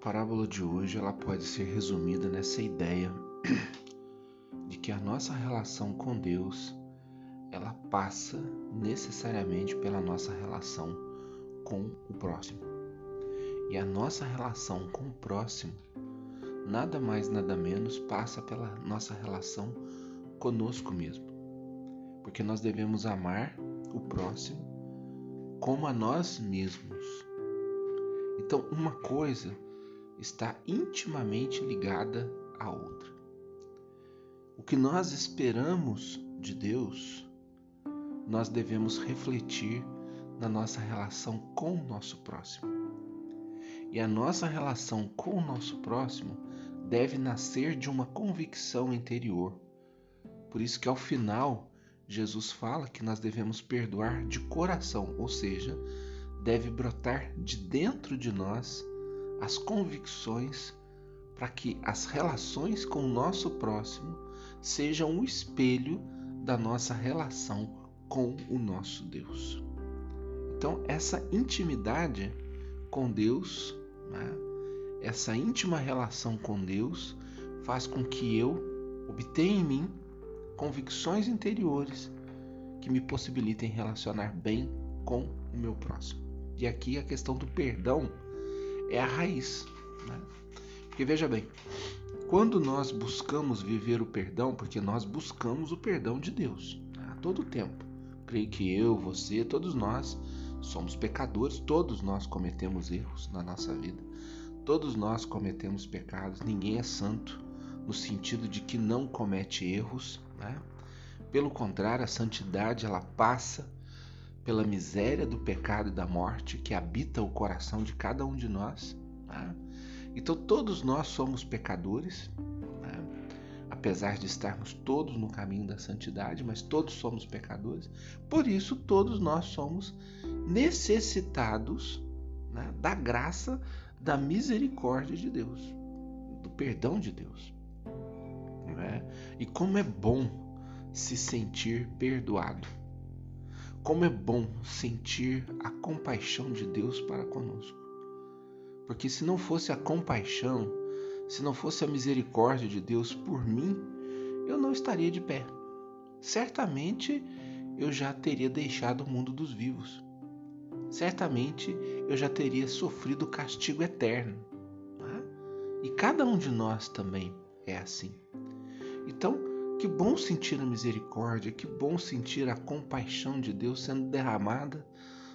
parábola de hoje ela pode ser resumida nessa ideia de que a nossa relação com Deus ela passa necessariamente pela nossa relação com o próximo. E a nossa relação com o próximo nada mais nada menos passa pela nossa relação conosco mesmo. Porque nós devemos amar o próximo como a nós mesmos. Então, uma coisa está intimamente ligada à outra. O que nós esperamos de Deus, nós devemos refletir na nossa relação com o nosso próximo. E a nossa relação com o nosso próximo deve nascer de uma convicção interior. Por isso que ao final Jesus fala que nós devemos perdoar de coração, ou seja, deve brotar de dentro de nós as convicções para que as relações com o nosso próximo sejam o espelho da nossa relação com o nosso Deus. Então, essa intimidade com Deus, né, essa íntima relação com Deus, faz com que eu obtenha em mim convicções interiores que me possibilitem relacionar bem com o meu próximo. E aqui a questão do perdão é a raiz. Né? Porque veja bem, quando nós buscamos viver o perdão, porque nós buscamos o perdão de Deus a todo tempo. Creio que eu, você, todos nós somos pecadores, todos nós cometemos erros na nossa vida. Todos nós cometemos pecados, ninguém é santo no sentido de que não comete erros, né? Pelo contrário, a santidade ela passa pela miséria do pecado e da morte que habita o coração de cada um de nós. Né? Então, todos nós somos pecadores, né? apesar de estarmos todos no caminho da santidade, mas todos somos pecadores. Por isso, todos nós somos necessitados né? da graça, da misericórdia de Deus, do perdão de Deus. Né? E como é bom se sentir perdoado. Como é bom sentir a compaixão de Deus para conosco. Porque se não fosse a compaixão, se não fosse a misericórdia de Deus por mim, eu não estaria de pé. Certamente eu já teria deixado o mundo dos vivos. Certamente eu já teria sofrido castigo eterno. É? E cada um de nós também é assim. Então, que bom sentir a misericórdia, que bom sentir a compaixão de Deus sendo derramada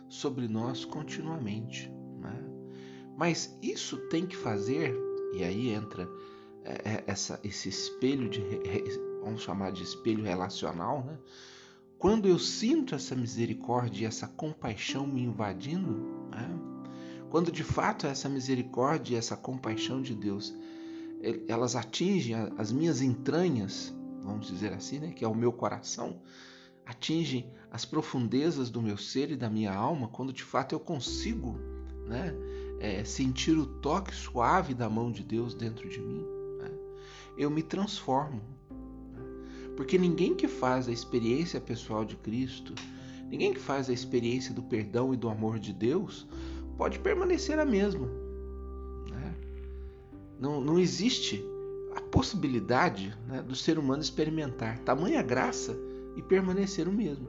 sobre nós continuamente. Né? Mas isso tem que fazer, e aí entra é, é, essa, esse espelho de, vamos chamar de espelho relacional, né? Quando eu sinto essa misericórdia e essa compaixão me invadindo, né? quando de fato essa misericórdia e essa compaixão de Deus elas atingem as minhas entranhas, vamos dizer assim, né, que é o meu coração, atinge as profundezas do meu ser e da minha alma, quando de fato eu consigo né, é, sentir o toque suave da mão de Deus dentro de mim, né, eu me transformo. Né. Porque ninguém que faz a experiência pessoal de Cristo, ninguém que faz a experiência do perdão e do amor de Deus, pode permanecer a mesma. Né. Não, não existe possibilidade né, do ser humano experimentar tamanha graça e permanecer o mesmo.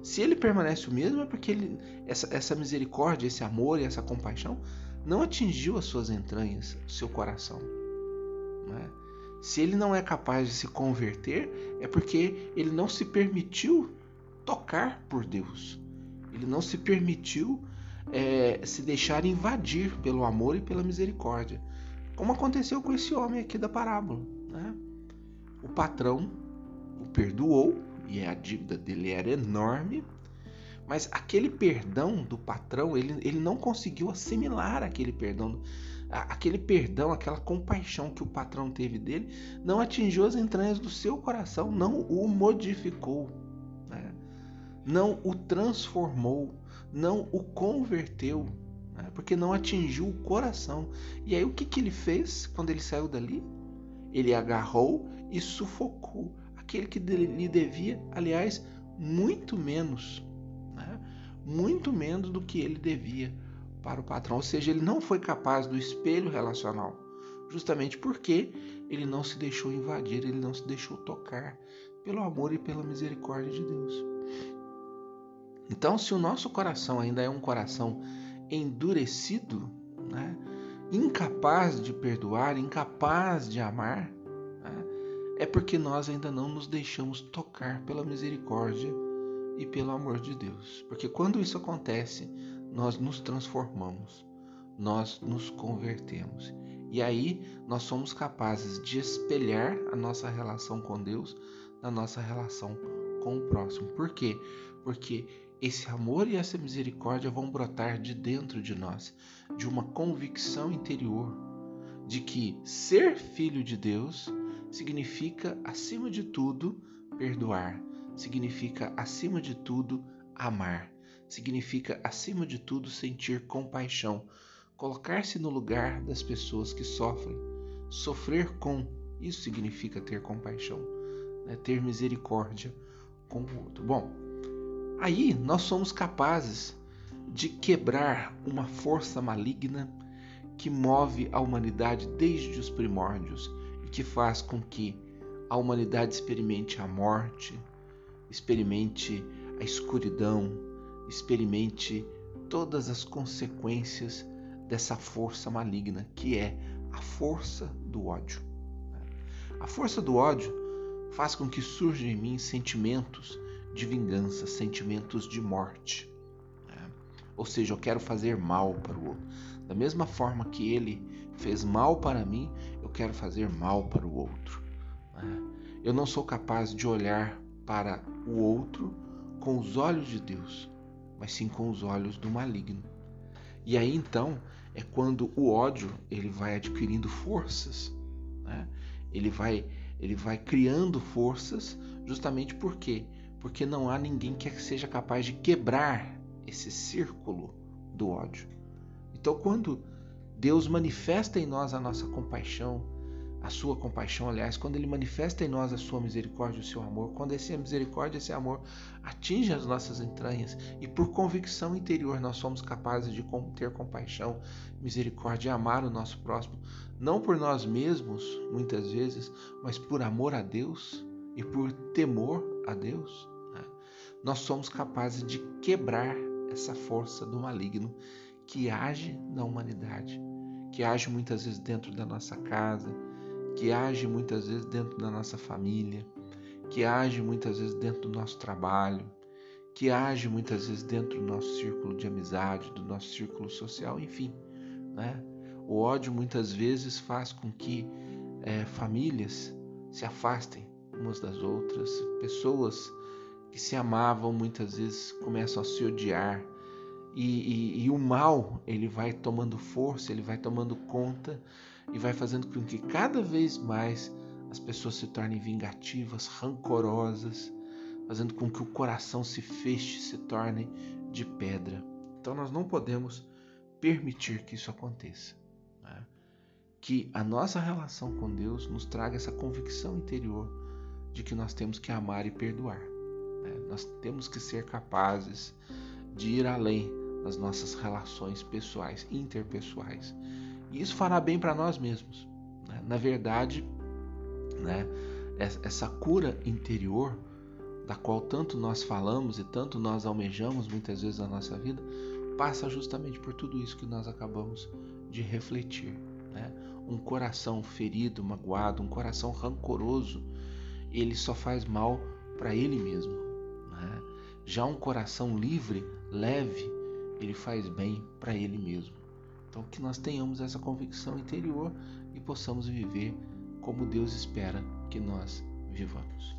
Se ele permanece o mesmo, é porque ele, essa, essa misericórdia, esse amor e essa compaixão não atingiu as suas entranhas, o seu coração. Né? Se ele não é capaz de se converter, é porque ele não se permitiu tocar por Deus. Ele não se permitiu é, se deixar invadir pelo amor e pela misericórdia como aconteceu com esse homem aqui da parábola. Né? O patrão o perdoou e a dívida dele era enorme, mas aquele perdão do patrão, ele, ele não conseguiu assimilar aquele perdão. Aquele perdão, aquela compaixão que o patrão teve dele, não atingiu as entranhas do seu coração, não o modificou, né? não o transformou, não o converteu né? porque não atingiu o coração. E aí o que, que ele fez quando ele saiu dali? Ele agarrou e sufocou aquele que lhe devia, aliás, muito menos, né? muito menos do que ele devia. para o patrão. Ou seja, ele não foi capaz do espelho relacional, justamente porque ele não se deixou invadir, ele não se deixou tocar pelo amor e pela misericórdia de Deus. Então, se o nosso coração ainda é um coração endurecido, né, incapaz de perdoar, incapaz de amar, né, é porque nós ainda não nos deixamos tocar pela misericórdia e pelo amor de Deus. Porque quando isso acontece, nós nos transformamos, nós nos convertemos. E aí nós somos capazes de espelhar a nossa relação com Deus na nossa relação com o próximo. Por quê? Porque esse amor e essa misericórdia vão brotar de dentro de nós, de uma convicção interior de que ser filho de Deus significa, acima de tudo, perdoar, significa, acima de tudo, amar, significa, acima de tudo, sentir compaixão, colocar-se no lugar das pessoas que sofrem, sofrer com, isso significa ter compaixão, né? ter misericórdia com o outro. Bom, Aí nós somos capazes de quebrar uma força maligna que move a humanidade desde os primórdios e que faz com que a humanidade experimente a morte, experimente a escuridão, experimente todas as consequências dessa força maligna que é a força do ódio. A força do ódio faz com que surjam em mim sentimentos de vingança, sentimentos de morte. Né? Ou seja, eu quero fazer mal para o outro. Da mesma forma que ele fez mal para mim, eu quero fazer mal para o outro. Né? Eu não sou capaz de olhar para o outro com os olhos de Deus, mas sim com os olhos do maligno. E aí então é quando o ódio ele vai adquirindo forças, né? ele vai ele vai criando forças justamente porque porque não há ninguém que seja capaz de quebrar esse círculo do ódio. Então, quando Deus manifesta em nós a nossa compaixão, a sua compaixão, aliás, quando ele manifesta em nós a sua misericórdia, o seu amor, quando essa misericórdia, esse amor atinge as nossas entranhas e por convicção interior nós somos capazes de ter compaixão, misericórdia e amar o nosso próximo, não por nós mesmos, muitas vezes, mas por amor a Deus e por temor a Deus, né, nós somos capazes de quebrar essa força do maligno que age na humanidade, que age muitas vezes dentro da nossa casa, que age muitas vezes dentro da nossa família, que age muitas vezes dentro do nosso trabalho, que age muitas vezes dentro do nosso círculo de amizade, do nosso círculo social, enfim. Né? O ódio muitas vezes faz com que é, famílias se afastem umas das outras. Pessoas que se amavam muitas vezes começam a se odiar. E, e, e, o mal ele vai tomando força, ele vai tomando conta e vai fazendo com que cada vez mais as pessoas se tornem vingativas, rancorosas, fazendo com que o coração se feche, se torne de pedra. Então nós não podemos permitir que isso aconteça. Né? Que a nossa relação com Deus nos traga essa convicção interior de que nós temos que amar e perdoar. Né? Nós temos que ser capazes de ir além das nossas relações pessoais, interpessoais. E isso fará bem para nós mesmos. Né? Na verdade, né, essa cura interior, da qual tanto nós falamos e tanto nós almejamos muitas vezes na nossa vida, passa justamente por tudo isso que nós acabamos de refletir. Né? Um coração ferido, magoado, um coração rancoroso, ele só faz mal para ele mesmo. Né? Já um coração livre, leve, ele faz bem para ele mesmo. Então, que nós tenhamos essa convicção interior e possamos viver como Deus espera que nós vivamos.